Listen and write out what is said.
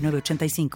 906985.